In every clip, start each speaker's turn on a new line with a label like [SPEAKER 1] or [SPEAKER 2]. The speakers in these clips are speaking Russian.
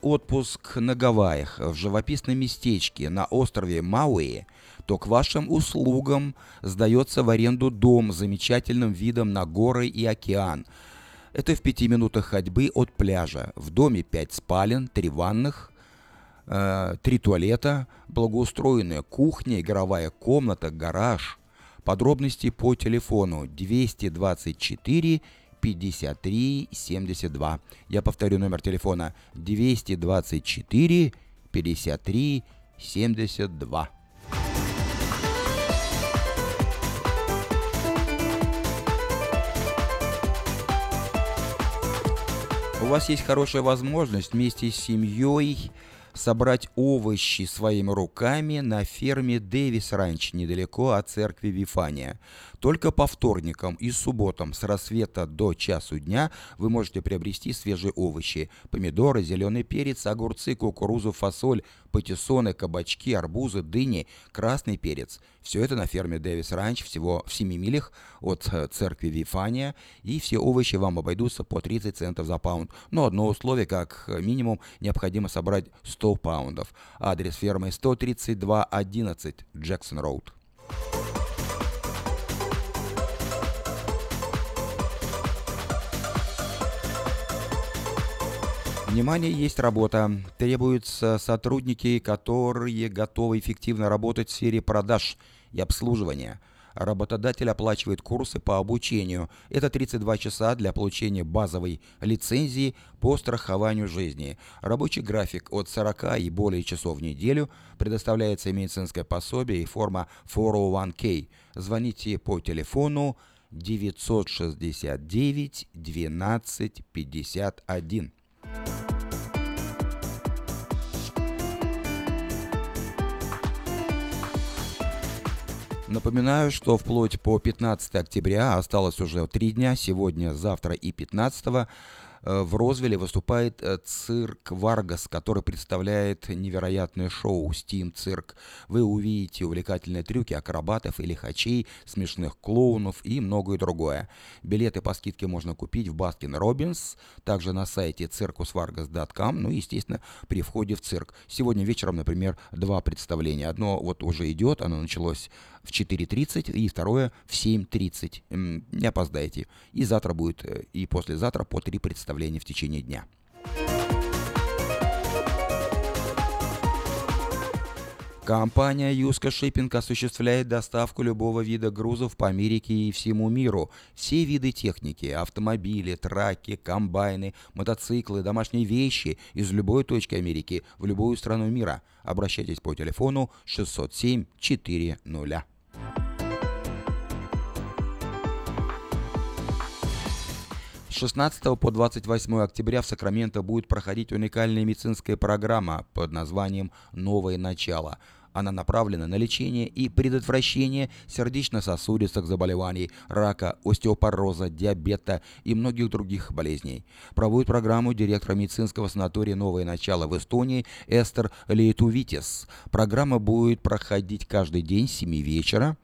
[SPEAKER 1] отпуск на Гавайях, в живописном местечке на острове Мауи, то к вашим услугам сдается в аренду дом с замечательным видом на горы и океан. Это в пяти минутах ходьбы от пляжа. В доме пять спален, три ванных, э, три туалета, благоустроенная кухня, игровая комната, гараж. Подробности по телефону 224 53 72. Я повторю номер телефона 224 53 72. У вас есть хорошая возможность вместе с семьей собрать овощи своими руками на ферме Дэвис Ранч недалеко от церкви Вифания. Только по вторникам и субботам с рассвета до часу дня вы можете приобрести свежие овощи. Помидоры, зеленый перец, огурцы, кукурузу, фасоль, патиссоны, кабачки, арбузы, дыни, красный перец. Все это на ферме Дэвис Ранч, всего в 7 милях от э, церкви Вифания. И все овощи вам обойдутся по 30 центов за паунд. Но одно условие, как минимум, необходимо собрать 100 паундов. Адрес фермы 13211 Джексон Роуд. Внимание, есть работа. Требуются сотрудники, которые готовы эффективно работать в сфере продаж и обслуживания. Работодатель оплачивает курсы по обучению. Это 32 часа для получения базовой лицензии по страхованию жизни. Рабочий график от 40 и более часов в неделю. Предоставляется медицинское пособие и форма 401k. Звоните по телефону 969 12 51. Напоминаю, что вплоть по 15 октября осталось уже три дня, сегодня, завтра и 15 Э, в Розвилле выступает э, цирк Варгас, который представляет невероятное шоу Steam Cirque. Вы увидите увлекательные трюки акробатов и лихачей, смешных клоунов и многое другое. Билеты по скидке можно купить в Baskin Robbins, также на сайте circusvargas.com, ну и, естественно, при входе в цирк. Сегодня вечером, например, два представления. Одно вот уже идет, оно началось в 4.30 и второе в 7.30. Не опоздайте. И завтра будет, э, и послезавтра по три представления в течение дня. Компания Юска Шиппинг осуществляет доставку любого вида грузов по Америке и всему миру. Все виды техники – автомобили, траки, комбайны, мотоциклы, домашние вещи – из любой точки Америки в любую страну мира. Обращайтесь по телефону 607 400. С 16 по 28 октября в Сакраменто будет проходить уникальная медицинская программа под названием «Новое начало». Она направлена на лечение и предотвращение сердечно-сосудистых заболеваний, рака, остеопороза, диабета и многих других болезней. Проводит программу директора медицинского санатория «Новое начало» в Эстонии Эстер Лейтувитис. Программа будет проходить каждый день с 7 вечера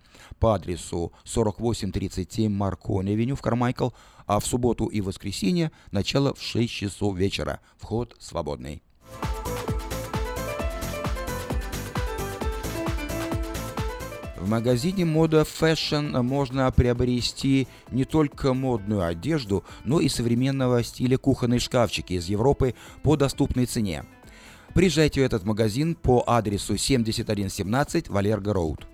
[SPEAKER 1] по адресу 4837 Маркони-авеню в Кармайкл, а в субботу и воскресенье начало в 6 часов вечера. Вход свободный. В магазине мода Fashion можно приобрести не только модную одежду, но и современного стиля кухонные шкафчики из Европы по доступной цене. Приезжайте в этот магазин по адресу 7117 Валерго Роуд.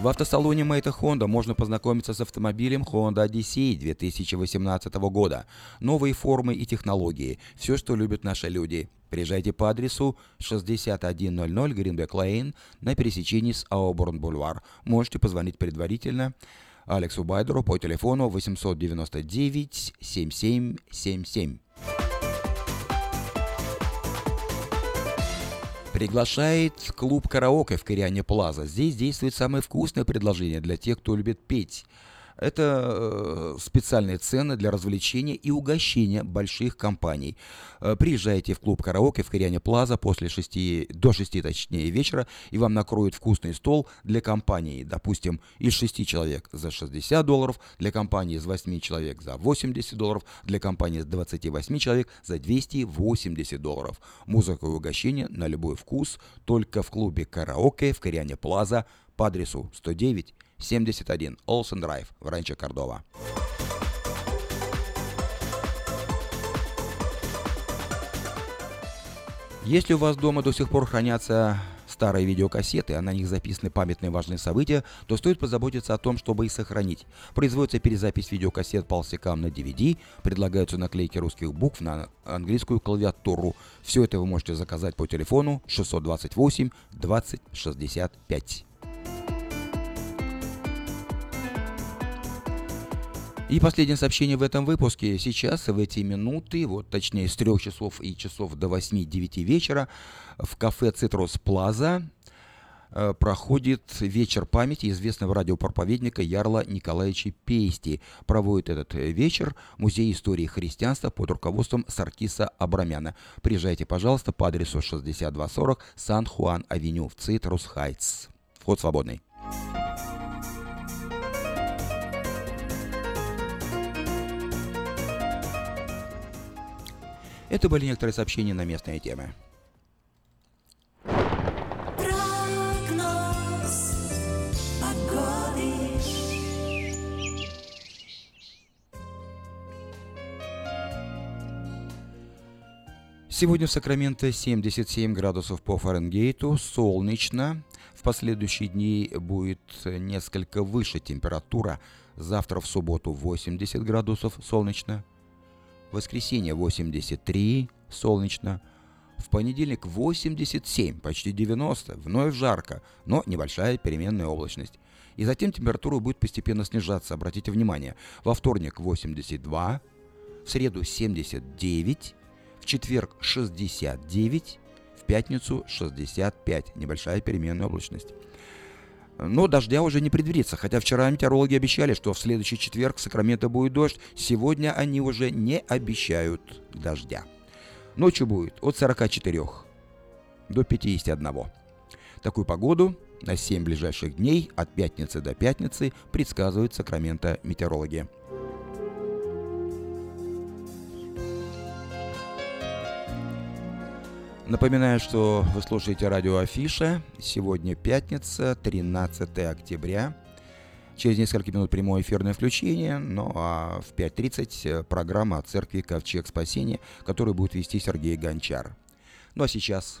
[SPEAKER 1] В автосалоне Мэйта Honda можно познакомиться с автомобилем Honda Odyssey 2018 года. Новые формы и технологии. Все, что любят наши люди. Приезжайте по адресу 6100 Greenback Lane на пересечении с Ауборн Бульвар. Можете позвонить предварительно Алексу Байдеру по телефону 899 7777. Приглашает клуб караоке в Кориане Плаза. Здесь действует самое вкусное предложение для тех, кто любит петь. Это э, специальные цены для развлечения и угощения больших компаний. Э, приезжайте в клуб караоке в Кориане Плаза после 6, до 6 точнее вечера, и вам накроют вкусный стол для компании. Допустим, из 6 человек за 60 долларов, для компании из 8 человек за 80 долларов, для компании из 28 человек за 280 долларов. Музыка и угощение на любой вкус только в клубе караоке в Кориане Плаза по адресу 109 71 Олсен Драйв в Ранчо Кордова. Если у вас дома до сих пор хранятся старые видеокассеты, а на них записаны памятные важные события, то стоит позаботиться о том, чтобы их сохранить. Производится перезапись видеокассет полсекам на DVD, предлагаются наклейки русских букв на английскую клавиатуру. Все это вы можете заказать по телефону 628 20 65. И последнее сообщение в этом выпуске. Сейчас, в эти минуты, вот точнее с 3 часов и часов до 8-9 вечера в кафе «Цитрус Плаза» э, проходит вечер памяти известного радиопроповедника Ярла Николаевича Пейсти. Проводит этот вечер Музей истории христианства под руководством Саркиса Абрамяна. Приезжайте, пожалуйста, по адресу 6240 San Juan Avenue в Citrus Heights. Вход свободный. Это были некоторые сообщения на местные темы. Сегодня в Сакраменто 77 градусов по Фаренгейту, солнечно. В последующие дни будет несколько выше температура. Завтра в субботу 80 градусов, солнечно воскресенье 83, солнечно, в понедельник 87, почти 90, вновь жарко, но небольшая переменная облачность. И затем температура будет постепенно снижаться, обратите внимание. Во вторник 82, в среду 79, в четверг 69, в пятницу 65, небольшая переменная облачность. Но дождя уже не предвидится, хотя вчера метеорологи обещали, что в следующий четверг в Сакраменто будет дождь. Сегодня они уже не обещают дождя. Ночью будет от 44 до 51. Такую погоду на 7 ближайших дней от пятницы до пятницы предсказывают Сакраменто метеорологи. Напоминаю, что вы слушаете радио Афиша. Сегодня пятница, 13 октября. Через несколько минут прямое эфирное включение, ну а в 5.30 программа о церкви Ковчег Спасения, которую будет вести Сергей Гончар. Ну а сейчас...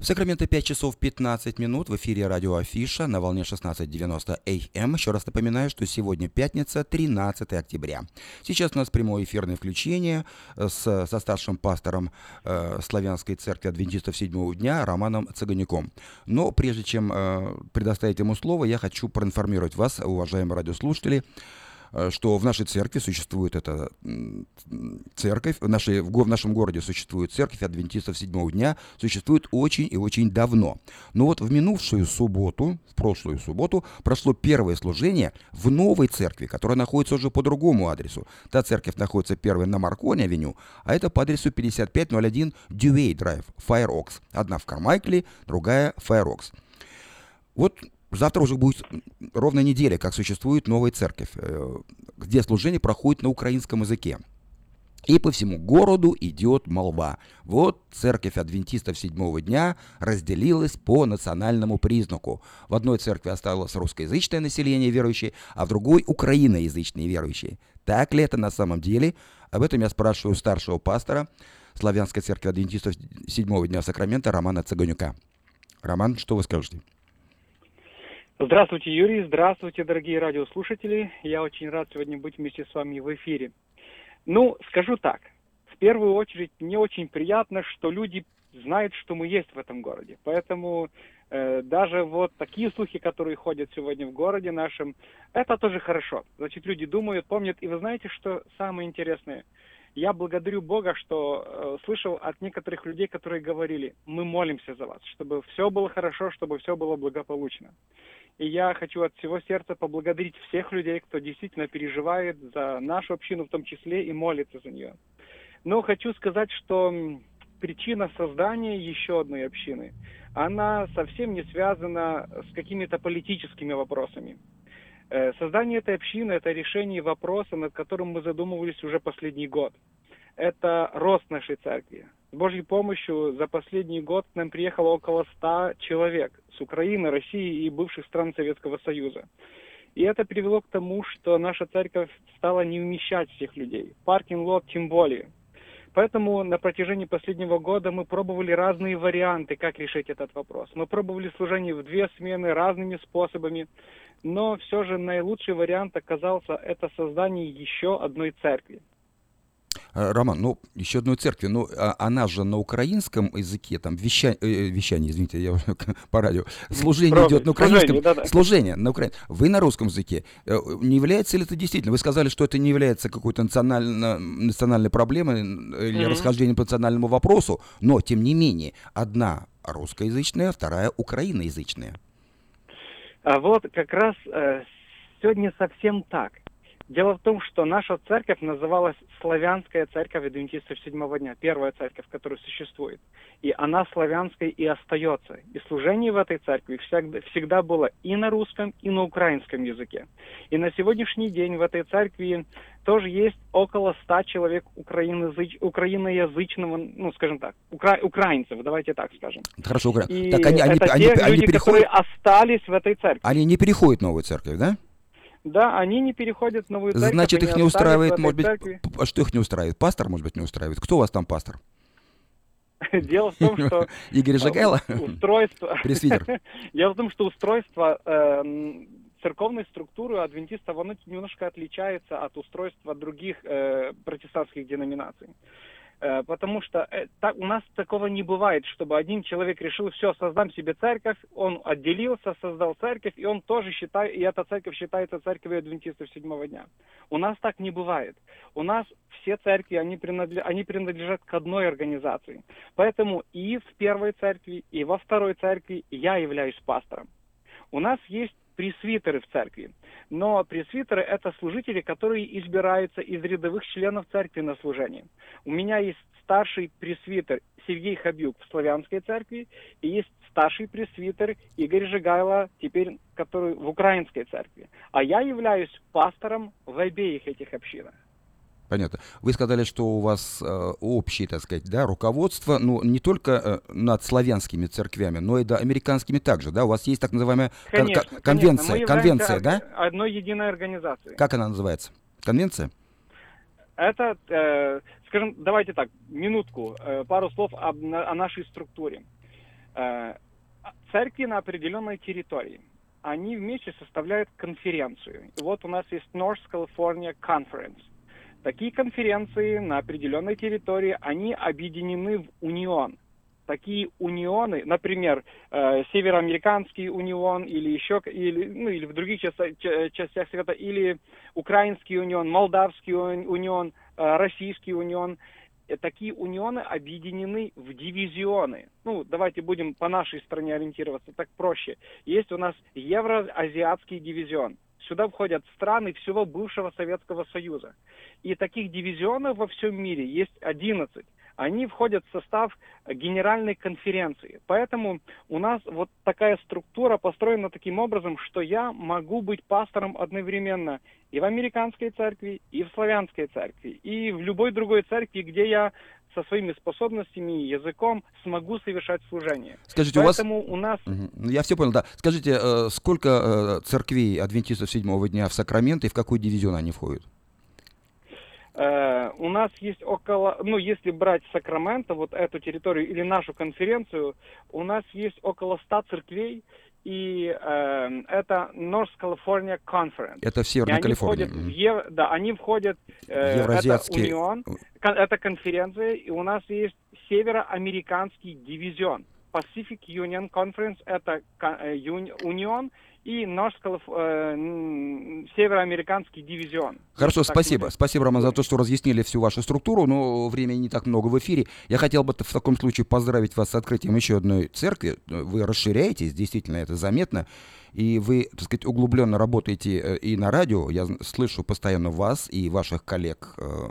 [SPEAKER 1] В Сакраменто 5 часов 15 минут в эфире радио Афиша на волне 16.90 АМ. Еще раз напоминаю, что сегодня пятница, 13 октября. Сейчас у нас прямое эфирное включение с, со старшим пастором э, Славянской церкви адвентистов седьмого дня Романом Цыганюком. Но прежде чем э, предоставить ему слово, я хочу проинформировать вас, уважаемые радиослушатели, Э, что в нашей церкви существует эта церковь, в, нашей, в, в нашем городе существует церковь адвентистов седьмого дня, существует очень и очень давно. Но вот в минувшую субботу, в прошлую субботу, прошло первое служение в новой церкви, которая находится уже по другому адресу. Та церковь находится первой на Марконе-авеню, а это по адресу 5501 Дювей Драйв, Fire Oaks. Одна в Кармайкле, другая в Fire Oaks. Вот Завтра уже будет ровно неделя, как существует новая церковь, э, где служение проходит на украинском языке. И по всему городу идет молва. Вот церковь адвентистов седьмого дня разделилась по национальному признаку. В одной церкви осталось русскоязычное население верующие, а в другой украиноязычные верующие. Так ли это на самом деле? Об этом я спрашиваю старшего пастора Славянской церкви адвентистов седьмого дня Сакрамента Романа Цыганюка. Роман, что вы скажете?
[SPEAKER 2] Здравствуйте, Юрий. Здравствуйте, дорогие радиослушатели. Я очень рад сегодня быть вместе с вами в эфире. Ну, скажу так. В первую очередь, мне очень приятно, что люди знают, что мы есть в этом городе. Поэтому э, даже вот такие слухи, которые ходят сегодня в городе нашем, это тоже хорошо. Значит, люди думают, помнят. И вы знаете, что самое интересное? Я благодарю Бога, что э, слышал от некоторых людей, которые говорили, мы молимся за вас, чтобы все было хорошо, чтобы все было благополучно. И я хочу от всего сердца поблагодарить всех людей, кто действительно переживает за нашу общину в том числе и молится за нее. Но хочу сказать, что причина создания еще одной общины, она совсем не связана с какими-то политическими вопросами. Э, создание этой общины – это решение вопроса, над которым мы задумывались уже последний год. Это рост нашей церкви. С Божьей помощью за последний год к нам приехало около 100 человек с Украины, России и бывших стран Советского Союза. И это привело к тому, что наша церковь стала не вмещать всех людей. Parking lot тем более. Поэтому на протяжении последнего года мы пробовали разные варианты, как решить этот вопрос. Мы пробовали служение в две смены разными способами, но все же наилучший вариант оказался это создание еще одной церкви.
[SPEAKER 1] Э, Роман, ну, еще одной церкви, ну, а она же на украинском языке, там, веща... э, вещание, извините, я по радио, служение Правда, идет на украинском, служение, да, да. служение на украинском, вы на русском языке. Э, не является ли это действительно, вы сказали, что это не является какой-то национально, национальной проблемой или mm-hmm. расхождением по национальному вопросу, но, тем не менее, одна русскоязычная, вторая украиноязычная.
[SPEAKER 2] А вот как раз э, сегодня совсем так. Дело в том, что наша церковь называлась Славянская церковь адвентистов седьмого дня, первая церковь, которая существует. И она славянской и остается. И служение в этой церкви всегда, всегда было и на русском, и на украинском языке. И на сегодняшний день в этой церкви тоже есть около ста человек украиноязыч... украиноязычного, ну, скажем так, укра... украинцев, давайте так скажем.
[SPEAKER 1] Хорошо, укра...
[SPEAKER 2] И
[SPEAKER 1] так они,
[SPEAKER 2] это
[SPEAKER 1] они,
[SPEAKER 2] те
[SPEAKER 1] они,
[SPEAKER 2] люди,
[SPEAKER 1] они переходят...
[SPEAKER 2] которые остались в этой церкви.
[SPEAKER 1] Они не переходят в новую церковь, да?
[SPEAKER 2] Да, они не переходят в новую церковь.
[SPEAKER 1] Значит, их не устраивает, может быть, церкви. а что их не устраивает? Пастор, может быть, не устраивает. Кто у вас там пастор?
[SPEAKER 2] Дело в том, что...
[SPEAKER 1] Игорь Жагайло?
[SPEAKER 2] Устройство...
[SPEAKER 1] Пресвитер.
[SPEAKER 2] Дело в том, что устройство э, церковной структуры адвентистов, оно немножко отличается от устройства других э, протестантских деноминаций. Э, потому что э, так, у нас такого не бывает, чтобы один человек решил, все, создам себе церковь, он отделился, создал церковь, и он тоже считает, и эта церковь считается церковью адвентистов седьмого дня. У нас так не бывает. У нас все церкви, они, принадлежат, они принадлежат к одной организации. Поэтому и в первой церкви, и во второй церкви я являюсь пастором. У нас есть пресвитеры в церкви. Но пресвитеры – это служители, которые избираются из рядовых членов церкви на служение. У меня есть старший пресвитер Сергей Хабюк в Славянской церкви, и есть старший пресвитер Игорь Жигайло, теперь который в Украинской церкви. А я являюсь пастором в обеих этих общинах.
[SPEAKER 1] Понятно. Вы сказали, что у вас э, общее, так сказать, да, руководство, ну, не только э, над славянскими церквями, но и да, американскими также, да? У вас есть так называемая
[SPEAKER 2] конечно,
[SPEAKER 1] кон- конвенция,
[SPEAKER 2] конечно.
[SPEAKER 1] конвенция, да?
[SPEAKER 2] Одной единой организации.
[SPEAKER 1] Как она называется? Конвенция?
[SPEAKER 2] Это, э, скажем, давайте так, минутку, э, пару слов об, на, о нашей структуре. Э, церкви на определенной территории, они вместе составляют конференцию. И вот у нас есть North California Conference. Такие конференции на определенной территории, они объединены в унион. Такие унионы, например, э, североамериканский унион или еще, или, ну, или в других частях, частях света, или украинский унион, молдавский унион, э, российский унион, э, такие унионы объединены в дивизионы. Ну, давайте будем по нашей стране ориентироваться, так проще. Есть у нас Евроазиатский дивизион. Сюда входят страны всего бывшего Советского Союза. И таких дивизионов во всем мире есть 11. Они входят в состав генеральной конференции. Поэтому у нас вот такая структура построена таким образом, что я могу быть пастором одновременно и в американской церкви, и в славянской церкви, и в любой другой церкви, где я со своими способностями и языком смогу совершать служение.
[SPEAKER 1] Скажите, Поэтому у, вас... у нас... Угу. Я все понял, да. Скажите, э, сколько э, церквей адвентистов седьмого дня в Сакраменто и в какой дивизион они входят?
[SPEAKER 2] Uh, у нас есть около, ну, если брать Сакраменто, вот эту территорию или нашу конференцию, у нас есть около 100 церквей, и э, это North California Conference.
[SPEAKER 1] Это в Северной Калифорнии.
[SPEAKER 2] Входят в Ев... Да, они входят... Э, Евразиатский... Это унион, это конференция, и у нас есть североамериканский дивизион. Pacific Union Conference – это э, унион, и наш э, североамериканский дивизион.
[SPEAKER 1] Хорошо, спасибо. Будет. Спасибо, Роман, за то, что разъяснили всю вашу структуру, но времени не так много в эфире. Я хотел бы в таком случае поздравить вас с открытием еще одной церкви. Вы расширяетесь, действительно, это заметно. И вы, так сказать, углубленно работаете э, и на радио. Я слышу постоянно вас и ваших коллег э,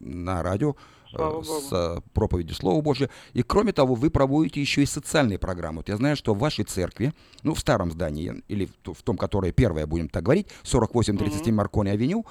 [SPEAKER 1] на радио Слава с Богу. проповедью Слова Божия. И кроме того, вы проводите еще и социальные программы. Вот я знаю, что в вашей церкви, ну, в старом здании, или в том, которое первое, будем так говорить, 4837 mm-hmm. Маркони Авеню,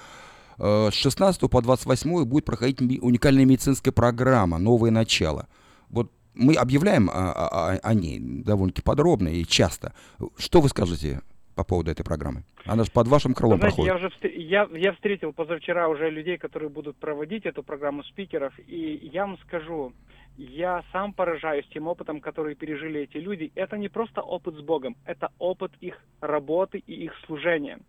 [SPEAKER 1] с 16 по 28 будет проходить уникальная медицинская программа «Новое начало». Вот мы объявляем о, о, о ней довольно-таки подробно и часто. Что вы скажете по поводу этой программы? Она же под вашим крылом
[SPEAKER 2] Знаете,
[SPEAKER 1] проходит.
[SPEAKER 2] я уже встр- я, я встретил позавчера уже людей, которые будут проводить эту программу спикеров, и я вам скажу, я сам поражаюсь тем опытом, который пережили эти люди. Это не просто опыт с Богом, это опыт их работы и их служения.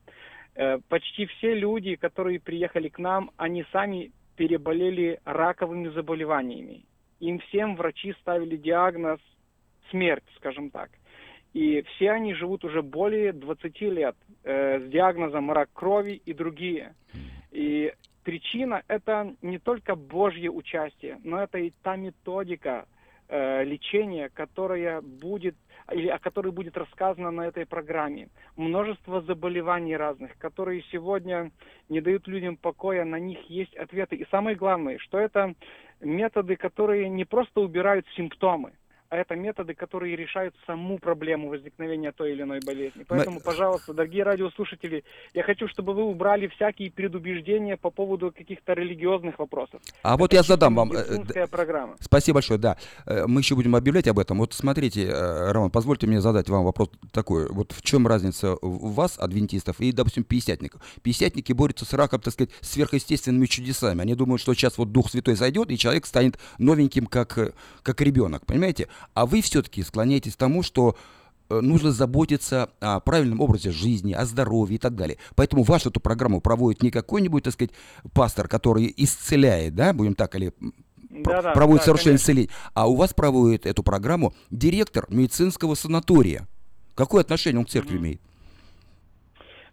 [SPEAKER 2] Э, Почти все люди, которые приехали к нам, они сами переболели раковыми заболеваниями. Им всем врачи ставили диагноз смерть, скажем так. И все они живут уже более 20 лет э, с диагнозом рак крови и другие. И причина это не только Божье участие, но это и та методика э, лечения, которая будет или о которой будет рассказано на этой программе. Множество заболеваний разных, которые сегодня не дают людям покоя, на них есть ответы. И самое главное, что это методы, которые не просто убирают симптомы, а это методы, которые решают саму проблему возникновения той или иной болезни. Поэтому, пожалуйста, дорогие радиослушатели, я хочу, чтобы вы убрали всякие предубеждения по поводу каких-то религиозных вопросов.
[SPEAKER 1] А вот я задам вам... э, э,
[SPEAKER 2] программа.
[SPEAKER 1] Спасибо большое, да. Э, Мы еще будем объявлять об этом. Вот смотрите, э, Роман, позвольте мне задать вам вопрос такой. Вот в чем разница у вас, адвентистов, и, допустим, пятидесятников? Пятидесятники борются с раком, так сказать, сверхъестественными чудесами. Они думают, что сейчас вот Дух Святой зайдет, и человек станет новеньким, как, э, как ребенок, понимаете? А вы все-таки склоняетесь к тому, что э, нужно заботиться о правильном образе жизни, о здоровье и так далее. Поэтому вашу эту программу проводит не какой-нибудь, так сказать, пастор, который исцеляет, да, будем так, или про-
[SPEAKER 2] Да-да,
[SPEAKER 1] проводит
[SPEAKER 2] да,
[SPEAKER 1] совершенно исцеление, а у вас проводит эту программу директор медицинского санатория. Какое отношение он к церкви имеет?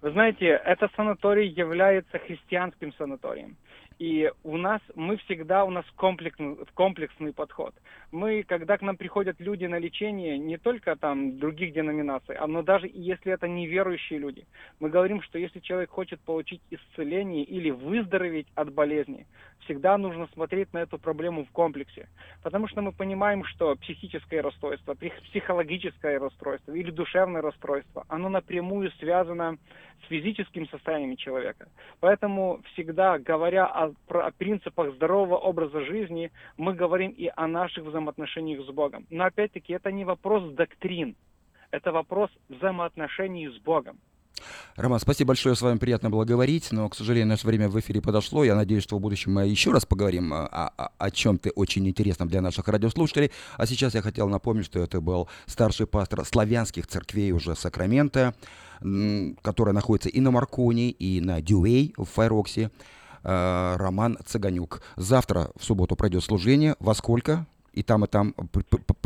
[SPEAKER 2] Вы знаете, этот санаторий является христианским санаторием. И у нас, мы всегда, у нас комплексный, комплексный подход. Мы, когда к нам приходят люди на лечение, не только там других деноминаций, а но даже если это неверующие люди, мы говорим, что если человек хочет получить исцеление или выздороветь от болезни, всегда нужно смотреть на эту проблему в комплексе. Потому что мы понимаем, что психическое расстройство, псих- психологическое расстройство или душевное расстройство, оно напрямую связано с физическим состоянием человека. Поэтому всегда, говоря о, о принципах здорового образа жизни, мы говорим и о наших взаимоотношениях с Богом. Но опять-таки это не вопрос доктрин, это вопрос взаимоотношений с Богом.
[SPEAKER 1] Роман, спасибо большое, с вами приятно было говорить, но, к сожалению, наше время в эфире подошло. Я надеюсь, что в будущем мы еще раз поговорим а, о, о, чем-то очень интересном для наших радиослушателей. А сейчас я хотел напомнить, что это был старший пастор славянских церквей уже Сакрамента, м, который находится и на Марконе, и на Дюэй в Файроксе, э, Роман Цыганюк. Завтра, в субботу, пройдет служение. Во сколько? И там, и там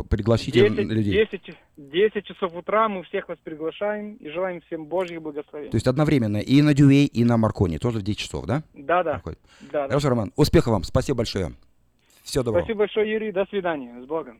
[SPEAKER 1] пригласите
[SPEAKER 2] 10,
[SPEAKER 1] людей.
[SPEAKER 2] 10, 10 часов утра мы всех вас приглашаем и желаем всем Божьих благословений.
[SPEAKER 1] То есть одновременно и на Дюэй, и на Марконе, тоже в 10 часов, да?
[SPEAKER 2] Да, да.
[SPEAKER 1] Проходит.
[SPEAKER 2] да, да.
[SPEAKER 1] Хорошо, Роман. Успехов вам. Спасибо большое. Всего доброго.
[SPEAKER 2] Спасибо большое, Юрий. До свидания. С Богом.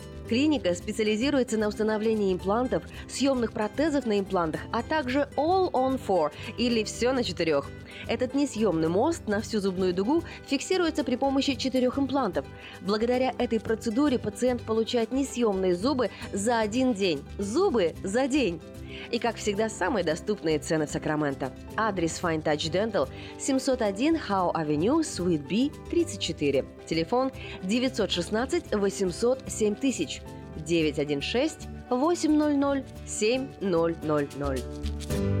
[SPEAKER 3] Клиника специализируется на установлении имплантов, съемных протезов на имплантах, а также All on Four или все на четырех. Этот несъемный мост на всю зубную дугу фиксируется при помощи четырех имплантов. Благодаря этой процедуре пациент получает несъемные зубы за один день. Зубы за день. И, как всегда, самые доступные цены в Сакраменто. Адрес Fine Touch Dental 701 Howe Avenue, Suite B, 34. Телефон 916 800 7000 916 800 7000.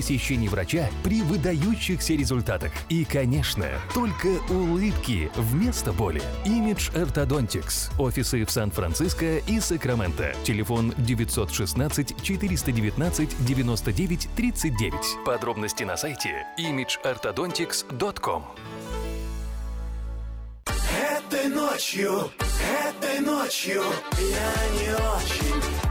[SPEAKER 4] посещений врача при выдающихся результатах. И, конечно, только улыбки вместо боли. Image Orthodontics. Офисы в Сан-Франциско и Сакраменто. Телефон 916 419 99 39. Подробности на сайте imageorthodontics.com.
[SPEAKER 5] Этой ночью, этой ночью я не очень.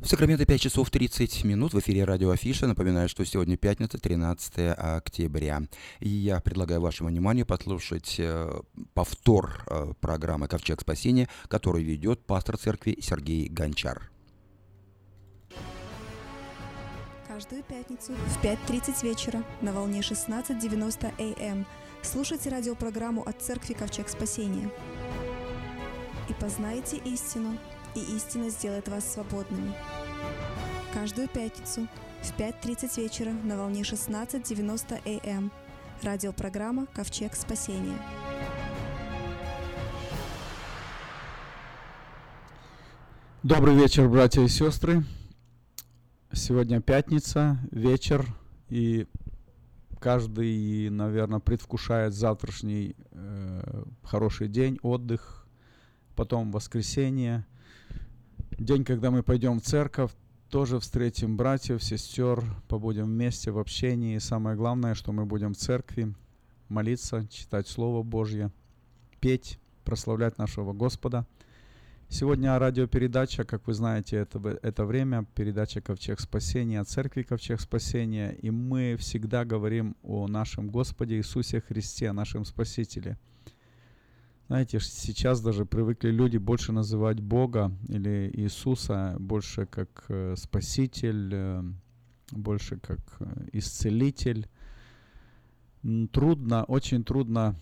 [SPEAKER 1] В Сакраменто 5 часов 30 минут в эфире радио Афиша. Напоминаю, что сегодня пятница, 13 октября. И я предлагаю вашему вниманию послушать э, повтор э, программы «Ковчег спасения», который ведет пастор церкви Сергей Гончар.
[SPEAKER 6] Каждую пятницу в 5.30 вечера на волне 16.90 АМ слушайте радиопрограмму от Церкви Ковчег Спасения. И познайте истину, и истина сделает вас свободными. Каждую пятницу в 5.30 вечера на волне 16.90 АМ радиопрограмма Ковчег Спасения.
[SPEAKER 7] Добрый вечер, братья и сестры. Сегодня пятница, вечер, и каждый, наверное, предвкушает завтрашний э, хороший день, отдых, потом воскресенье, день, когда мы пойдем в церковь, тоже встретим братьев, сестер, побудем вместе в общении. И самое главное, что мы будем в церкви молиться, читать Слово Божье, петь, прославлять нашего Господа. Сегодня радиопередача, как вы знаете, это, это время, передача «Ковчег спасения», церкви «Ковчег спасения», и мы всегда говорим о нашем Господе Иисусе Христе, нашем Спасителе. Знаете, сейчас даже привыкли люди больше называть Бога или Иисуса больше как э, Спаситель, э, больше как э, Исцелитель. Трудно, очень трудно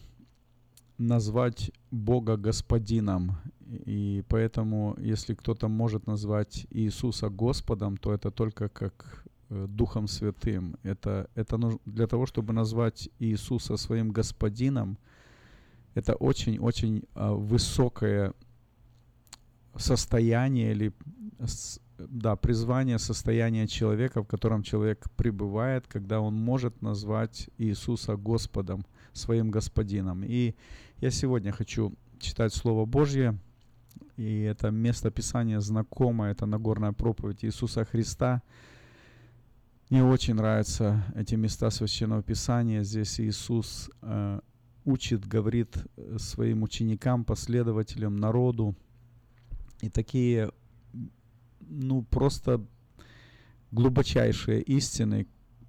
[SPEAKER 7] назвать Бога Господином. И поэтому, если кто-то может назвать Иисуса Господом, то это только как Духом Святым. Это, это для того, чтобы назвать Иисуса своим Господином, это очень-очень а, высокое состояние или да, призвание состояния человека, в котором человек пребывает, когда он может назвать Иисуса Господом, своим Господином. И я сегодня хочу читать Слово Божье, и это место Писания знакомое, это Нагорная проповедь Иисуса Христа. Мне очень нравятся эти места Священного Писания. Здесь Иисус э, учит, говорит э, своим ученикам, последователям, народу. И такие, ну, просто глубочайшие истины.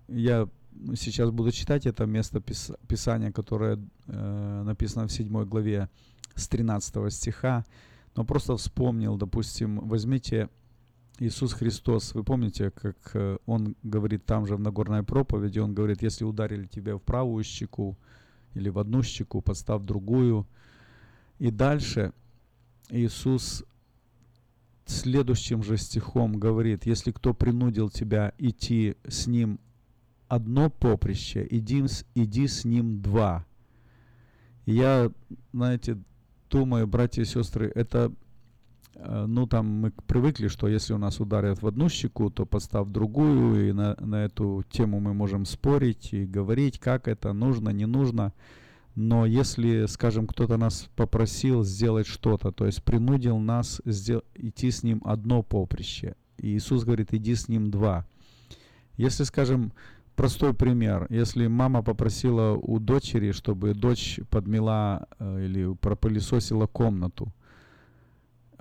[SPEAKER 7] Я сейчас буду читать это место пис- Писания, которое э, написано в 7 главе с 13 стиха, но просто вспомнил, допустим, возьмите Иисус Христос, вы помните, как э, Он говорит там же в Нагорной проповеди, Он говорит, если ударили тебя в правую щеку или в одну щеку, подстав другую. И дальше Иисус следующим же стихом говорит, если кто принудил тебя идти с ним одно поприще, иди, иди с ним два. Я, знаете, думаю, братья и сестры, это, ну там мы привыкли, что если у нас ударят в одну щеку, то подстав другую, и на, на эту тему мы можем спорить и говорить, как это нужно, не нужно. Но если, скажем, кто-то нас попросил сделать что-то, то есть принудил нас сдел- идти с ним одно поприще, и Иисус говорит, иди с ним два. Если, скажем, простой пример, если мама попросила у дочери, чтобы дочь подмела э, или пропылесосила комнату,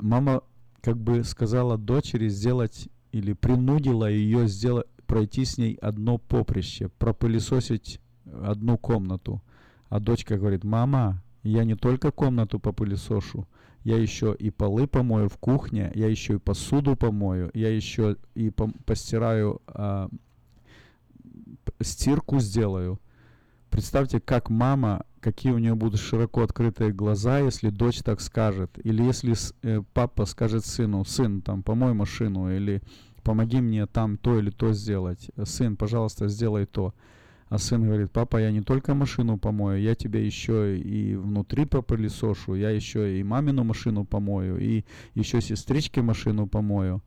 [SPEAKER 7] мама как бы сказала дочери сделать или принудила ее сделать, пройти с ней одно поприще, пропылесосить одну комнату. А дочка говорит, мама, я не только комнату попылесошу, я еще и полы помою в кухне, я еще и посуду помою, я еще и пом- постираю, п- стирку сделаю. Представьте, как мама, какие у нее будут широко открытые глаза, если дочь так скажет. Или если э, папа скажет сыну, сын, там, помой машину, или помоги мне там то или то сделать. Сын, пожалуйста, сделай то. А сын говорит, папа, я не только машину помою, я тебе еще и внутри попылесошу, я еще и мамину машину помою, и еще сестричке машину помою.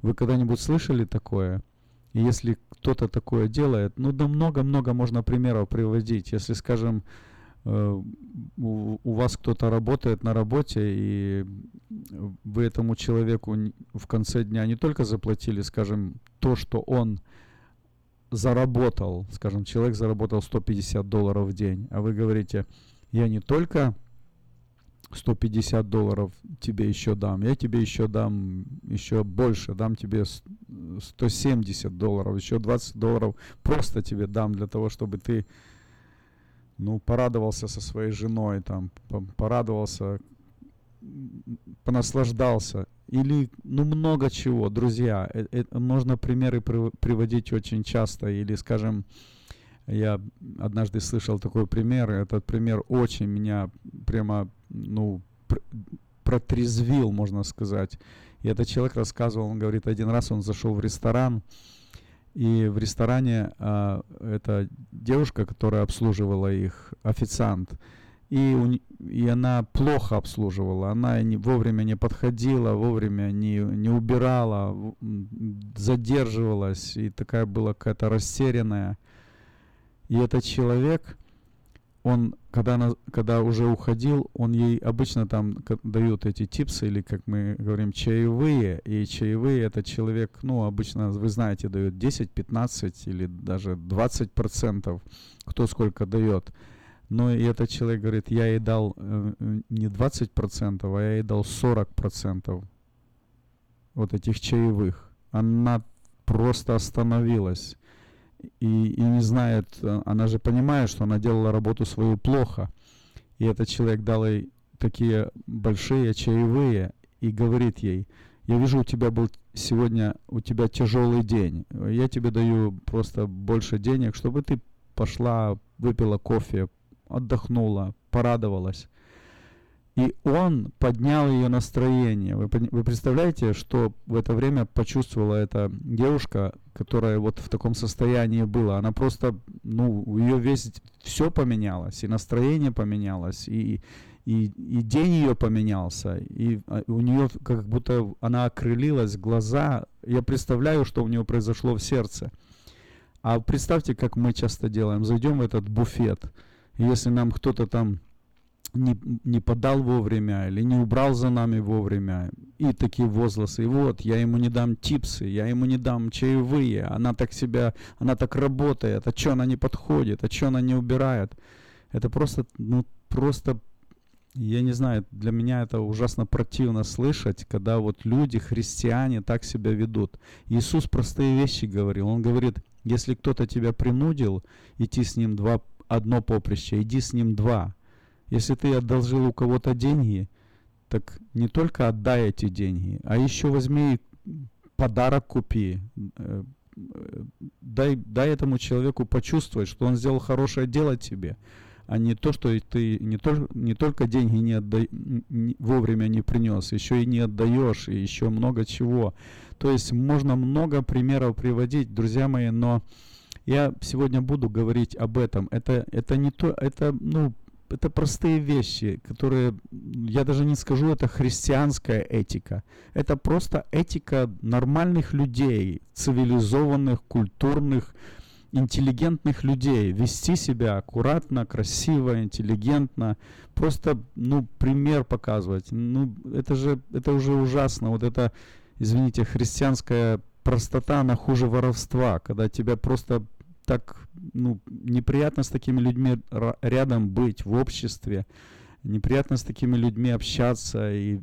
[SPEAKER 7] Вы когда-нибудь слышали такое? И если кто-то такое делает, ну да много-много можно примеров приводить. Если, скажем, у, у вас кто-то работает на работе, и вы этому человеку в конце дня не только заплатили, скажем, то, что он заработал, скажем, человек заработал 150 долларов в день, а вы говорите, я не только 150 долларов тебе еще дам, я тебе еще дам еще больше, дам тебе с- 170 долларов, еще 20 долларов просто тебе дам для того, чтобы ты ну, порадовался со своей женой, там, по- порадовался, понаслаждался. Или, ну, много чего, друзья. Э- э, можно примеры прив- приводить очень часто. Или, скажем, я однажды слышал такой пример, этот пример очень меня прямо, ну, пр- протрезвил, можно сказать. И этот человек рассказывал, он говорит, один раз он зашел в ресторан, и в ресторане а, эта девушка, которая обслуживала их, официант, и, у и она плохо обслуживала, она не, вовремя не подходила, вовремя не, не убирала, задерживалась, и такая была какая-то растерянная. И этот человек, он, когда, она, когда уже уходил, он ей обычно там дают эти типсы, или, как мы говорим, чаевые. И чаевые этот человек, ну, обычно, вы знаете, дает 10, 15 или даже 20 процентов, кто сколько дает. Но и этот человек говорит, я ей дал э, э, не 20 процентов, а я ей дал 40 процентов вот этих чаевых. Она просто остановилась и, и не знает, э, она же понимает, что она делала работу свою плохо. И этот человек дал ей такие большие чаевые и говорит ей, я вижу, у тебя был сегодня, у тебя тяжелый день. Я тебе даю просто больше денег, чтобы ты пошла, выпила кофе, отдохнула, порадовалась. И он поднял ее настроение. Вы, вы представляете, что в это время почувствовала эта девушка, которая вот в таком состоянии была. Она просто, ну, ее весь все поменялось, и настроение поменялось, и, и, и день ее поменялся, и а, у нее как будто она окрылилась, глаза. Я представляю, что у нее произошло в сердце. А представьте, как мы часто делаем. Зайдем в этот буфет, если нам кто-то там не, не подал вовремя или не убрал за нами вовремя, и такие возгласы, и вот, я ему не дам типсы, я ему не дам чаевые, она так себя, она так работает, а что она не подходит, а что она не убирает. Это просто, ну, просто я не знаю, для меня это ужасно противно слышать, когда вот люди, христиане, так себя ведут. Иисус простые вещи говорил. Он говорит, если кто-то тебя принудил идти с ним два, одно поприще, иди с ним два. Если ты одолжил у кого-то деньги, так не только отдай эти деньги, а еще возьми подарок купи. Э, дай, дай этому человеку почувствовать, что он сделал хорошее дело тебе а не то, что ты не, то, не только деньги не отда... не, вовремя не принес, еще и не отдаешь, и еще много чего. То есть можно много примеров приводить, друзья мои, но я сегодня буду говорить об этом. Это, это не то, это, ну, это простые вещи, которые, я даже не скажу, это христианская этика. Это просто этика нормальных людей, цивилизованных, культурных, интеллигентных людей, вести себя аккуратно, красиво, интеллигентно, просто, ну, пример показывать. Ну, это же, это уже ужасно. Вот это, извините, христианская простота, она хуже воровства, когда тебя просто так, ну, неприятно с такими людьми рядом быть в обществе, неприятно с такими людьми общаться, и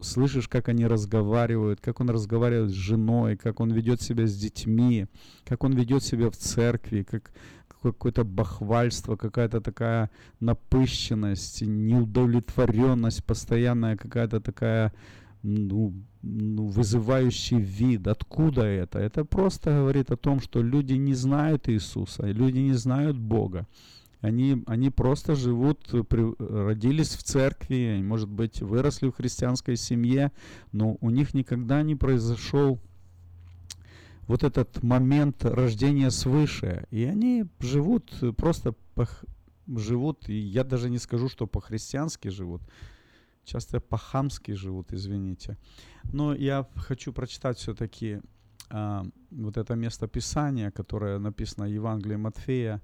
[SPEAKER 7] слышишь, как они разговаривают, как он разговаривает с женой, как он ведет себя с детьми, как он ведет себя в церкви, как какое-то бахвальство, какая-то такая напыщенность, неудовлетворенность, постоянная какая-то такая ну, ну, вызывающий вид. Откуда это? Это просто говорит о том, что люди не знают Иисуса, люди не знают Бога. Они, они просто живут, при, родились в церкви, может быть, выросли в христианской семье, но у них никогда не произошел вот этот момент рождения свыше. И они живут просто по, живут, и я даже не скажу, что по-христиански живут, часто по-хамски живут, извините. Но я хочу прочитать все-таки а, вот это место Писания, которое написано в Евангелии Матфея,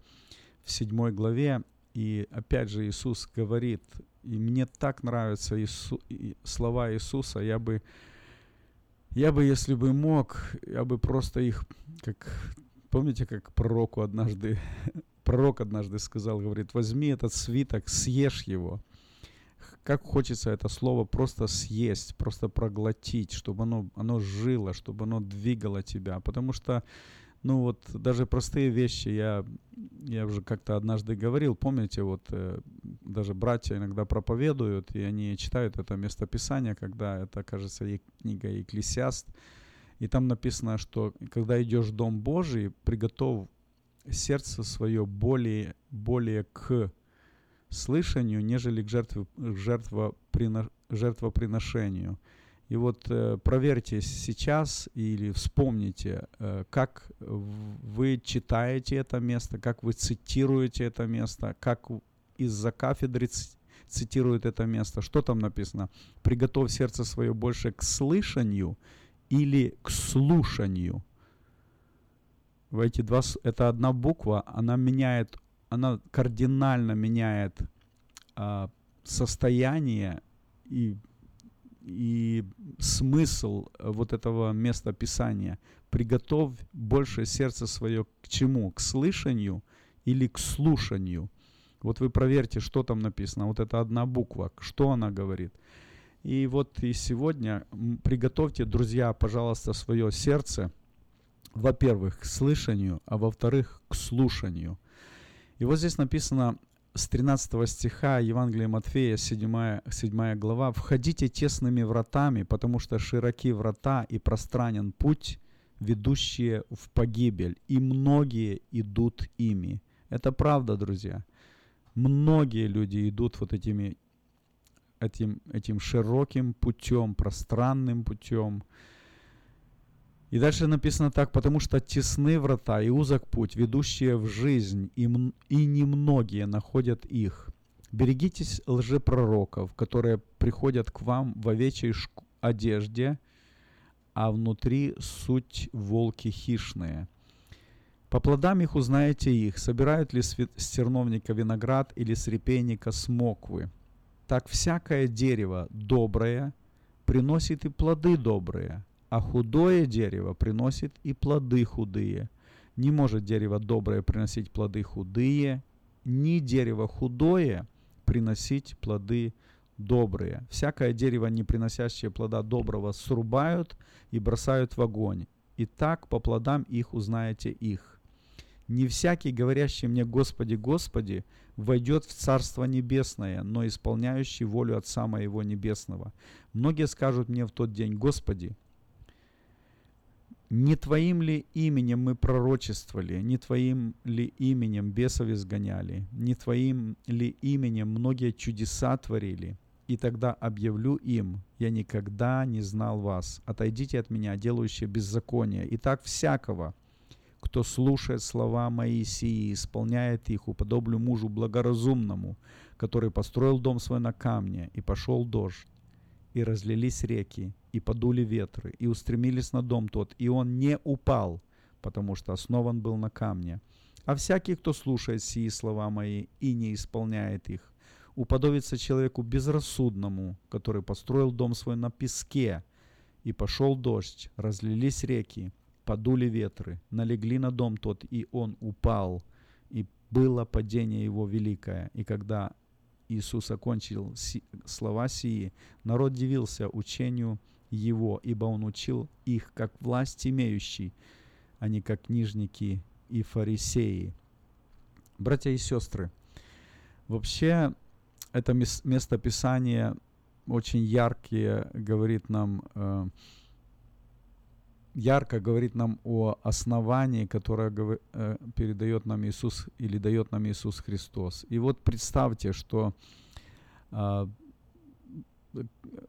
[SPEAKER 7] в седьмой главе, и опять же Иисус говорит, и мне так нравятся Иису, слова Иисуса, я бы, я бы, если бы мог, я бы просто их, как, помните, как пророку однажды, пророк однажды сказал, говорит, возьми этот свиток, съешь его. Как хочется это слово просто съесть, просто проглотить, чтобы оно, оно жило, чтобы оно двигало тебя. Потому что ну вот даже простые вещи, я, я уже как-то однажды говорил, помните, вот э, даже братья иногда проповедуют, и они читают это местописание, когда это, кажется, е- книга Екклесиаст, и там написано, что когда идешь в Дом Божий, приготовь сердце свое более, более к слышанию, нежели к, жертве, жертвоприно, жертвоприношению. И вот э, проверьте сейчас или вспомните, э, как вы читаете это место, как вы цитируете это место, как из-за кафедры цитирует это место. Что там написано? Приготовь сердце свое больше к слышанию или к слушанию. В эти два, это одна буква, она меняет, она кардинально меняет а, состояние и и смысл э, вот этого места Писания. Приготовь больше сердце свое к чему? К слышанию или к слушанию? Вот вы проверьте, что там написано. Вот это одна буква. Что она говорит? И вот и сегодня приготовьте, друзья, пожалуйста, свое сердце, во-первых, к слышанию, а во-вторых, к слушанию. И вот здесь написано с 13 стиха Евангелия Матфея, 7, 7 глава, «Входите тесными вратами, потому что широки врата и пространен путь, ведущие в погибель, и многие идут ими». Это правда, друзья. Многие люди идут вот этими, этим, этим широким путем, пространным путем, и дальше написано так, потому что тесны врата и узок путь, ведущие в жизнь, и, и немногие находят их. Берегитесь лжепророков, которые приходят к вам в овечьей шк- одежде, а внутри суть волки хищные. По плодам их узнаете их, собирают ли с стерновника виноград или с репейника смоквы. Так всякое дерево доброе приносит и плоды добрые, а худое дерево приносит и плоды худые. Не может дерево доброе приносить плоды худые, ни дерево худое приносить плоды добрые. Всякое дерево, не приносящее плода доброго, срубают и бросают в огонь. И так по плодам их узнаете их. Не всякий, говорящий мне «Господи, Господи», войдет в Царство Небесное, но исполняющий волю Отца Моего Небесного. Многие скажут мне в тот день «Господи, не Твоим ли именем мы пророчествовали, не Твоим ли именем бесов изгоняли, не Твоим ли именем многие чудеса творили? И тогда объявлю им, я никогда не знал вас. Отойдите от меня, делающие беззаконие. И так всякого, кто слушает слова мои сии исполняет их, уподоблю мужу благоразумному, который построил дом свой на камне, и пошел дождь, и разлились реки, и подули ветры, и устремились на дом тот, и он не упал, потому что основан был на камне. А всякий, кто слушает сии слова мои и не исполняет их, уподобится человеку безрассудному, который построил дом свой на песке, и пошел дождь, разлились реки, подули ветры, налегли на дом тот, и он упал, и было падение его великое. И когда Иисус окончил си- слова сии, народ дивился учению его, ибо он учил их как власть имеющий, а не как книжники и фарисеи. Братья и сестры, вообще это мес- место Писания очень яркие говорит нам, э, ярко говорит нам о основании, которое э, передает нам Иисус или дает нам Иисус Христос. И вот представьте, что э,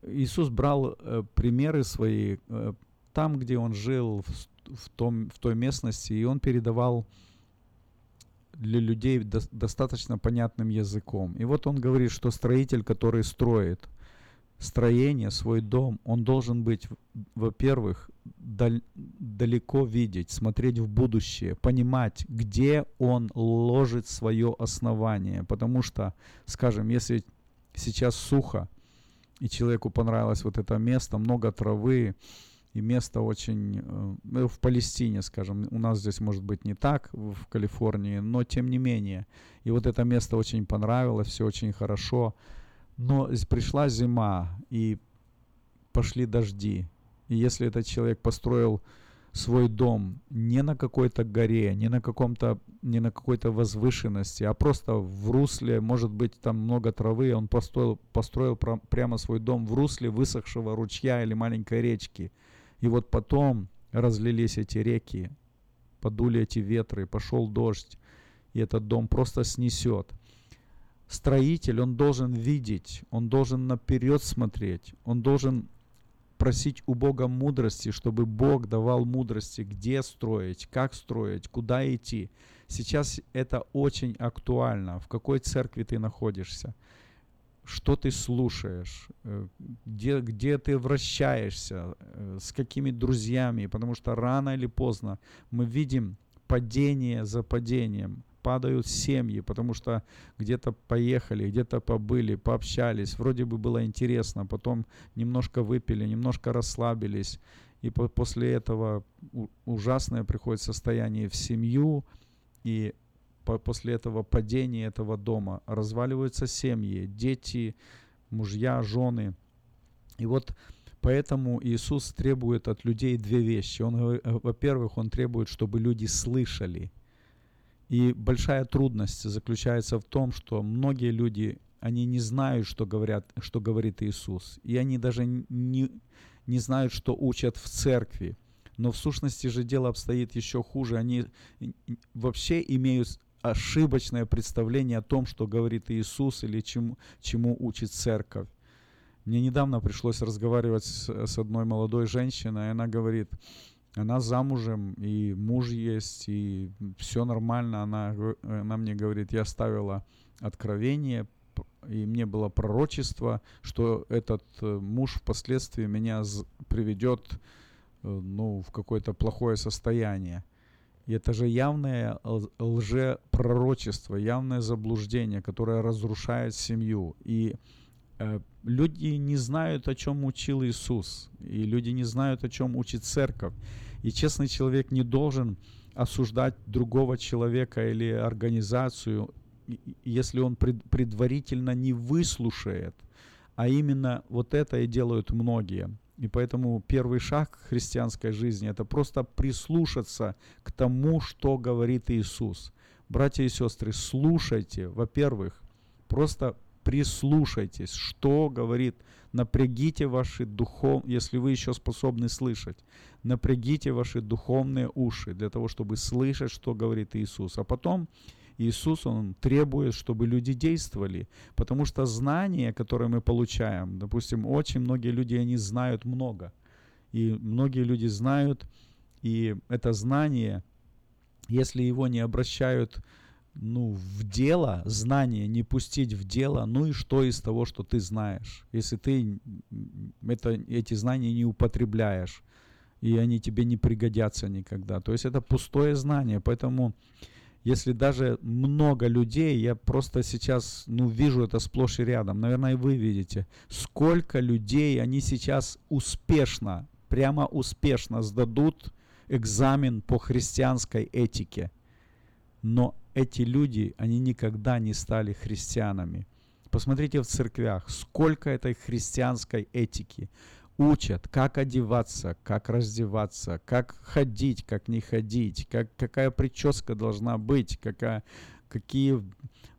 [SPEAKER 7] Иисус брал э, примеры свои э, там, где он жил, в, том, в той местности, и он передавал для людей дос- достаточно понятным языком. И вот он говорит, что строитель, который строит строение, свой дом, он должен быть, во-первых, далеко видеть, смотреть в будущее, понимать, где он ложит свое основание. Потому что, скажем, если сейчас сухо, и человеку понравилось вот это место, много травы, и место очень э, в Палестине, скажем, у нас здесь может быть не так в Калифорнии, но тем не менее. И вот это место очень понравилось, все очень хорошо. Но пришла зима и пошли дожди. И если этот человек построил свой дом не на какой-то горе, не на каком-то, не на какой-то возвышенности, а просто в русле, может быть, там много травы, он построил, построил пра- прямо свой дом в русле высохшего ручья или маленькой речки. И вот потом разлились эти реки, подули эти ветры, пошел дождь, и этот дом просто снесет. Строитель, он должен видеть, он должен наперед смотреть, он должен просить у Бога мудрости, чтобы Бог давал мудрости, где строить, как строить, куда идти. Сейчас это очень актуально. В какой церкви ты находишься? Что ты слушаешь? э, Где, где ты вращаешься? э, С какими друзьями? Потому что рано или поздно мы видим падение за падением. Падают семьи, потому что где-то поехали, где-то побыли, пообщались. Вроде бы было интересно, потом немножко выпили, немножко расслабились. И по- после этого ужасное приходит состояние в семью, и по- после этого падения этого дома разваливаются семьи, дети, мужья, жены. И вот поэтому Иисус требует от людей две вещи. Он, во-первых, Он требует, чтобы люди слышали. И большая трудность заключается в том, что многие люди, они не знают, что, говорят, что говорит Иисус. И они даже не, не знают, что учат в церкви. Но в сущности же дело обстоит еще хуже. Они вообще имеют ошибочное представление о том, что говорит Иисус или чему, чему учит церковь. Мне недавно пришлось разговаривать с, с одной молодой женщиной, и она говорит, она замужем, и муж есть, и все нормально. Она, она мне говорит, я ставила откровение, и мне было пророчество, что этот э, муж впоследствии меня приведет э, ну, в какое-то плохое состояние. И это же явное лжепророчество, явное заблуждение, которое разрушает семью. И люди не знают, о чем учил Иисус, и люди не знают, о чем учит церковь. И честный человек не должен осуждать другого человека или организацию если он пред- предварительно не выслушает. А именно вот это и делают многие. И поэтому первый шаг к христианской жизни – это просто прислушаться к тому, что говорит Иисус. Братья и сестры, слушайте, во-первых, просто прислушайтесь, что говорит, напрягите ваши духов, если вы еще способны слышать, напрягите ваши духовные уши для того, чтобы слышать, что говорит Иисус. А потом Иисус, Он требует, чтобы люди действовали, потому что знания, которые мы получаем, допустим, очень многие люди, они знают много, и многие люди знают, и это знание, если его не обращают ну, в дело, знание не пустить в дело, ну и что из того, что ты знаешь, если ты это, эти знания не употребляешь, и они тебе не пригодятся никогда. То есть это пустое знание, поэтому если даже много людей, я просто сейчас, ну, вижу это сплошь и рядом, наверное, и вы видите, сколько людей, они сейчас успешно, прямо успешно сдадут экзамен по христианской этике. Но эти люди, они никогда не стали христианами. Посмотрите в церквях, сколько этой христианской этики учат, как одеваться, как раздеваться, как ходить, как не ходить, как, какая прическа должна быть, какая, какие...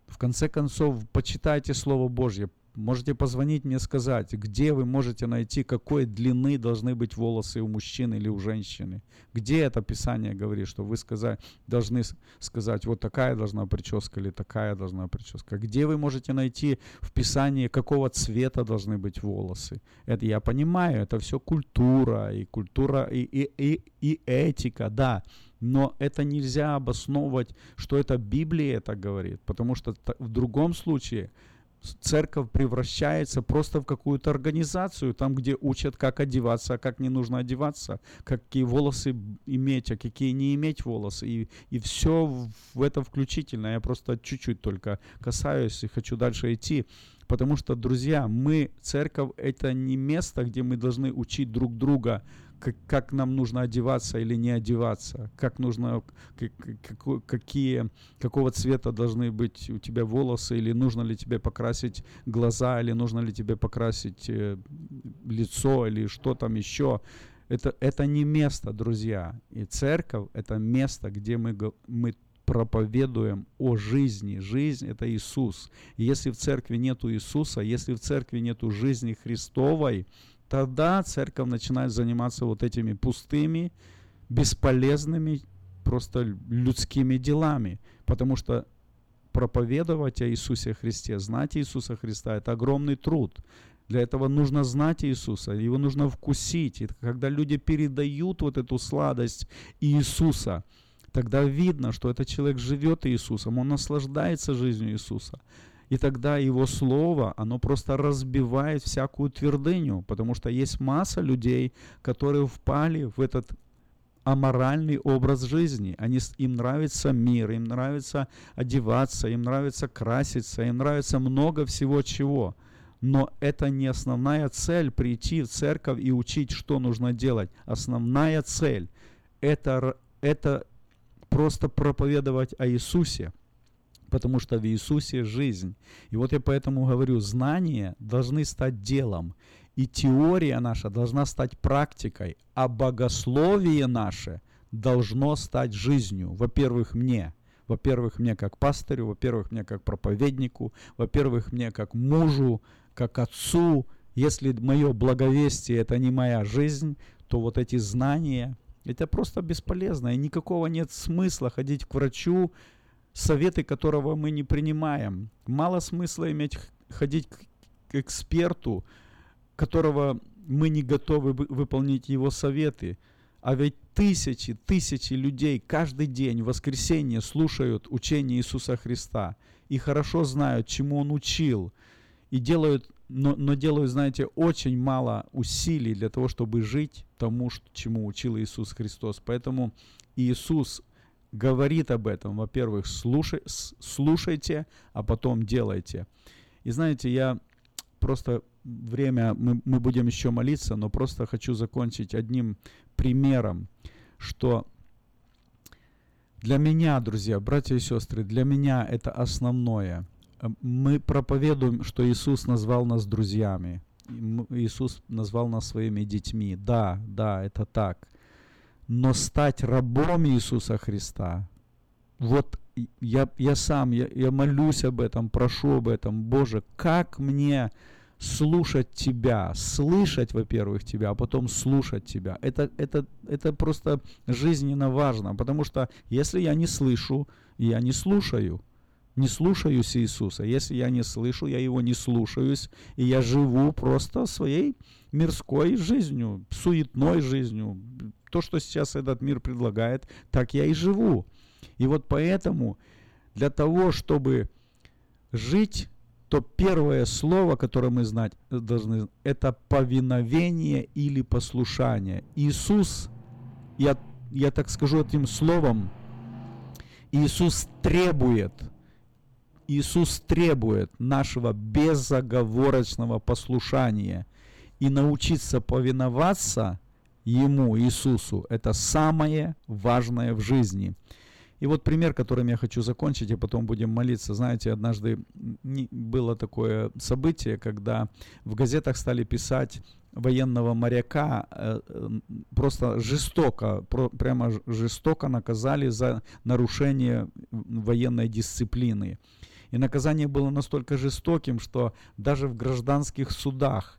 [SPEAKER 7] В конце концов, почитайте Слово Божье, Можете позвонить мне, сказать, где вы можете найти, какой длины должны быть волосы у мужчины или у женщины. Где это Писание говорит, что вы сказать, должны сказать, вот такая должна прическа или такая должна прическа. Где вы можете найти в Писании, какого цвета должны быть волосы. Это я понимаю, это все культура, и культура, и, и, и, и этика, да. Но это нельзя обосновывать, что это Библия это говорит, потому что в другом случае церковь превращается просто в какую-то организацию, там, где учат, как одеваться, а как не нужно одеваться, какие волосы иметь, а какие не иметь волосы. И, и все в это включительно. Я просто чуть-чуть только касаюсь и хочу дальше идти. Потому что, друзья, мы, церковь, это не место, где мы должны учить друг друга, как, как нам нужно одеваться или не одеваться, как нужно, к- к- какой- какие, какого цвета должны быть у тебя волосы, или нужно ли тебе покрасить глаза, или нужно ли тебе покрасить э, лицо, или что там еще. Это, это не место, друзья. И церковь – это место, где мы, мы проповедуем о жизни. Жизнь – это Иисус. И если в церкви нету Иисуса, если в церкви нету жизни Христовой, тогда церковь начинает заниматься вот этими пустыми, бесполезными, просто людскими делами. Потому что проповедовать о Иисусе Христе, знать Иисуса Христа – это огромный труд. Для этого нужно знать Иисуса, его нужно вкусить. И когда люди передают вот эту сладость Иисуса, тогда видно, что этот человек живет Иисусом, он наслаждается жизнью Иисуса. И тогда его слово, оно просто разбивает всякую твердыню, потому что есть масса людей, которые впали в этот аморальный образ жизни. Они, им нравится мир, им нравится одеваться, им нравится краситься, им нравится много всего чего. Но это не основная цель прийти в церковь и учить, что нужно делать. Основная цель это, это просто проповедовать о Иисусе, потому что в Иисусе жизнь. И вот я поэтому говорю, знания должны стать делом, и теория наша должна стать практикой, а богословие наше должно стать жизнью. Во-первых, мне. Во-первых, мне как пастырю, во-первых, мне как проповеднику, во-первых, мне как мужу, как отцу. Если мое благовестие – это не моя жизнь, то вот эти знания – это просто бесполезно. И никакого нет смысла ходить к врачу, советы которого мы не принимаем. Мало смысла иметь ходить к эксперту, которого мы не готовы вы- выполнить его советы. А ведь тысячи, тысячи людей каждый день в воскресенье слушают учение Иисуса Христа и хорошо знают, чему Он учил, и делают, но, но делают, знаете, очень мало усилий для того, чтобы жить тому, чему учил Иисус Христос. Поэтому Иисус говорит об этом. Во-первых, слушай, слушайте, а потом делайте. И знаете, я просто время, мы, мы будем еще молиться, но просто хочу закончить одним примером, что Для меня, друзья, братья и сестры, для меня это основное. Э, Мы проповедуем, что Иисус назвал нас друзьями. Иисус назвал нас своими детьми. Да, да, это так. Но стать рабом Иисуса Христа, вот я, я сам, я, я молюсь об этом, прошу об этом. Боже, как мне слушать Тебя, слышать, во-первых, Тебя, а потом слушать Тебя. Это, это, это просто жизненно важно, потому что если я не слышу, я не слушаю, не слушаюсь Иисуса. Если я не слышу, я Его не слушаюсь, и я живу просто своей мирской жизнью, суетной жизнью. То, что сейчас этот мир предлагает, так я и живу. И вот поэтому для того, чтобы жить, то первое слово, которое мы знать должны, это повиновение или послушание. Иисус, я, я так скажу этим словом, Иисус требует, Иисус требует нашего безоговорочного послушания. И научиться повиноваться Ему, Иисусу, это самое важное в жизни. И вот пример, которым я хочу закончить, и потом будем молиться. Знаете, однажды было такое событие, когда в газетах стали писать военного моряка э, э, просто жестоко, прямо жестоко наказали за нарушение военной дисциплины. И наказание было настолько жестоким, что даже в гражданских судах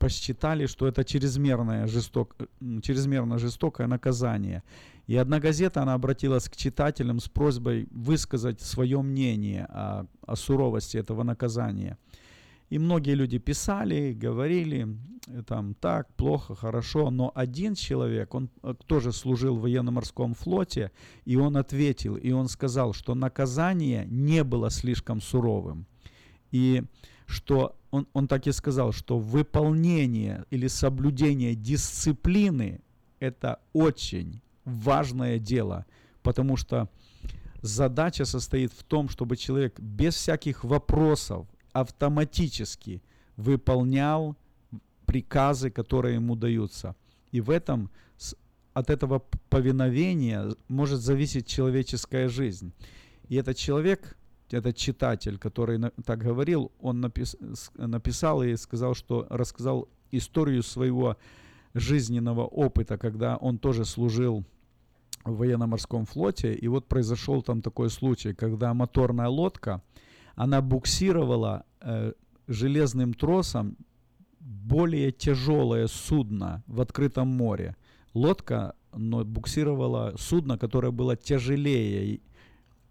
[SPEAKER 7] посчитали, что это чрезмерное жесток, чрезмерно жестокое наказание. И одна газета, она обратилась к читателям с просьбой высказать свое мнение о, о суровости этого наказания. И многие люди писали, говорили, э, там, так, плохо, хорошо, но один человек, он э, тоже служил в военно-морском флоте, и он ответил, и он сказал, что наказание не было слишком суровым. И что он, он так и сказал, что выполнение или соблюдение дисциплины – это очень важное дело, потому что задача состоит в том, чтобы человек без всяких вопросов автоматически выполнял приказы, которые ему даются. И в этом, от этого повиновения может зависеть человеческая жизнь. И этот человек, этот читатель, который так говорил, он напис- написал и сказал, что рассказал историю своего жизненного опыта, когда он тоже служил в военно-морском флоте, и вот произошел там такой случай, когда моторная лодка, она буксировала э, железным тросом более тяжелое судно в открытом море. Лодка но буксировала судно, которое было тяжелее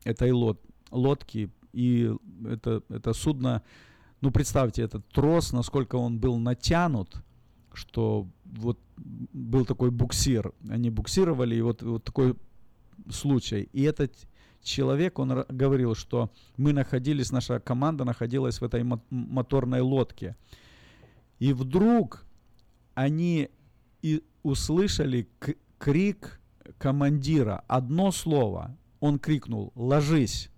[SPEAKER 7] этой лод- лодки, и это, это судно, ну представьте, этот трос, насколько он был натянут, что вот был такой буксир, они буксировали, и вот, вот такой случай. И этот человек, он говорил, что мы находились, наша команда находилась в этой мо- моторной лодке. И вдруг они и услышали крик командира. Одно слово. Он крикнул «Ложись!».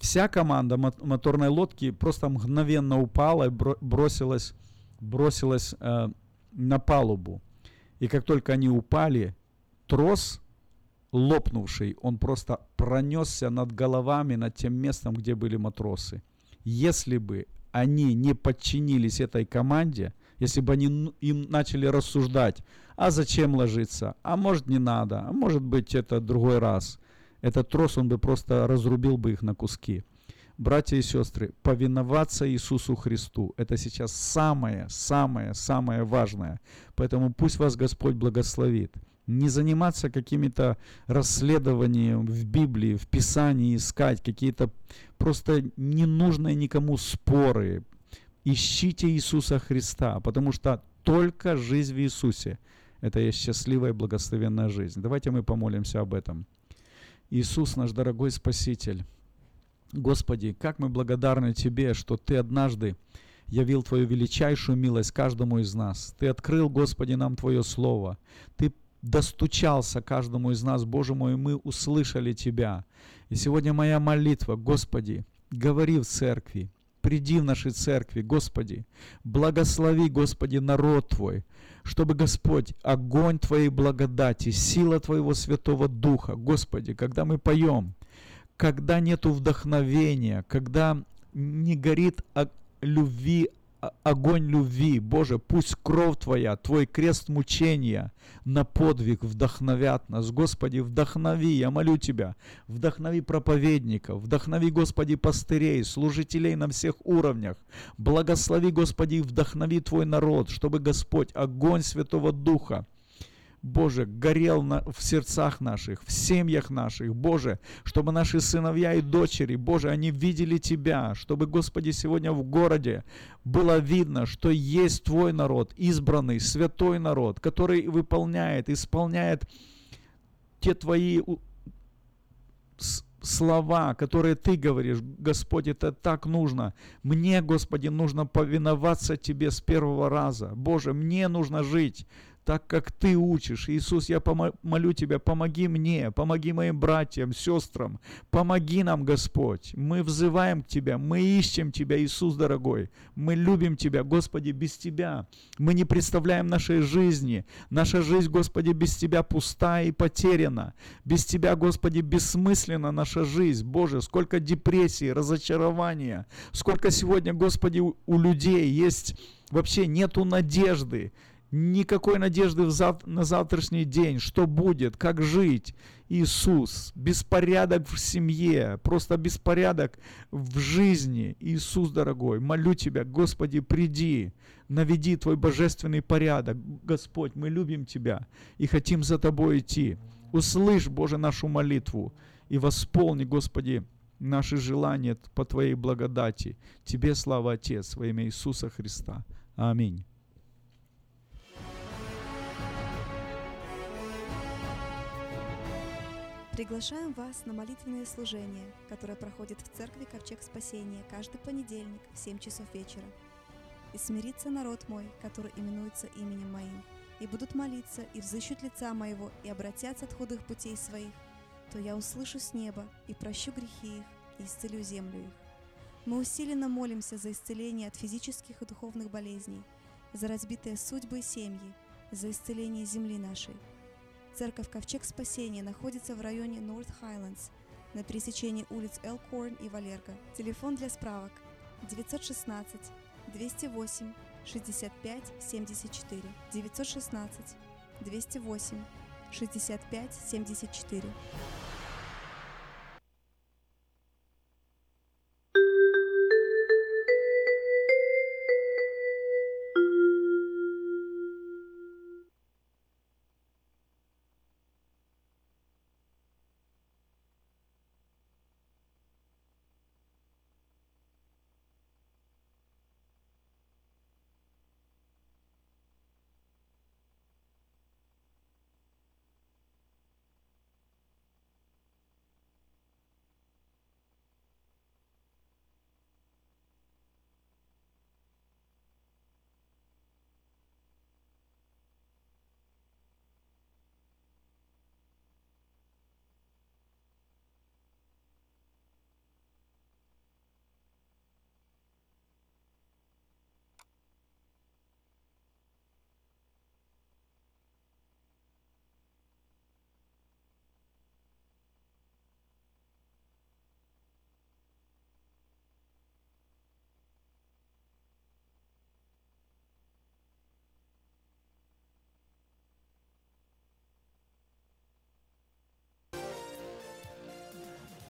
[SPEAKER 7] Вся команда мо- моторной лодки просто мгновенно упала и бро- бросилась, бросилась э, на палубу. И как только они упали, трос, лопнувший, он просто пронесся над головами, над тем местом, где были матросы. Если бы они не подчинились этой команде, если бы они им начали рассуждать, а зачем ложиться, а может не надо, а может быть это другой раз, этот трос, он бы просто разрубил бы их на куски. Братья и сестры, повиноваться Иисусу Христу – это сейчас самое, самое, самое важное. Поэтому пусть вас Господь благословит. Не заниматься какими-то расследованием в Библии, в Писании, искать какие-то просто ненужные никому споры. Ищите Иисуса Христа, потому что только жизнь в Иисусе – это есть счастливая и благословенная жизнь. Давайте мы помолимся об этом. Иисус, наш дорогой Спаситель, Господи, как мы благодарны Тебе, что Ты однажды явил Твою величайшую милость каждому из нас. Ты открыл, Господи, нам Твое Слово. Ты достучался каждому из нас, Боже мой, мы услышали Тебя. И сегодня моя молитва, Господи, говори в церкви, приди в наши церкви, Господи. Благослови, Господи, народ Твой, чтобы, Господь, огонь Твоей благодати, сила Твоего Святого Духа, Господи, когда мы поем, когда нету вдохновения, когда не горит любви огонь любви. Боже, пусть кровь Твоя, Твой крест мучения на подвиг вдохновят нас. Господи, вдохнови, я молю Тебя, вдохнови проповедников, вдохнови, Господи, пастырей, служителей на всех уровнях. Благослови, Господи, вдохнови Твой народ, чтобы, Господь, огонь Святого Духа, Боже, горел на, в сердцах наших, в семьях наших, Боже, чтобы наши сыновья и дочери, Боже, они видели Тебя, чтобы, Господи, сегодня в городе было видно, что есть Твой народ, избранный, святой народ, который выполняет, исполняет те Твои слова, которые Ты говоришь, Господь, это так нужно. Мне, Господи, нужно повиноваться Тебе с первого раза. Боже, мне нужно жить так как Ты учишь. Иисус, я молю Тебя, помоги мне, помоги моим братьям, сестрам, помоги нам, Господь. Мы взываем к Тебя, мы ищем Тебя, Иисус дорогой. Мы любим Тебя, Господи, без Тебя. Мы не представляем нашей жизни. Наша жизнь, Господи, без Тебя пуста и потеряна. Без Тебя, Господи, бессмысленна наша жизнь. Боже, сколько депрессии, разочарования. Сколько сегодня, Господи, у людей есть вообще нету надежды никакой надежды в зав... на завтрашний день, что будет, как жить. Иисус, беспорядок в семье, просто беспорядок в жизни. Иисус, дорогой, молю Тебя, Господи, приди, наведи Твой божественный порядок. Господь, мы любим Тебя и хотим за Тобой идти. Услышь, Боже, нашу молитву и восполни, Господи, наши желания по Твоей благодати. Тебе слава, Отец, во имя Иисуса Христа. Аминь.
[SPEAKER 6] Приглашаем вас на молитвенное служение, которое проходит в церкви Ковчег Спасения каждый понедельник в 7 часов вечера. «И смирится народ мой, который именуется именем моим, и будут молиться, и взыщут лица моего, и обратятся от худых путей своих, то я услышу с неба, и прощу грехи их, и исцелю землю их». Мы усиленно молимся за исцеление от физических и духовных болезней, за разбитые судьбы и семьи, за исцеление земли нашей – Церковь Ковчег Спасения находится в районе North Highlands на пересечении улиц Элкорн и Валерго. Телефон для справок 916 208 65 74 916 208 65 74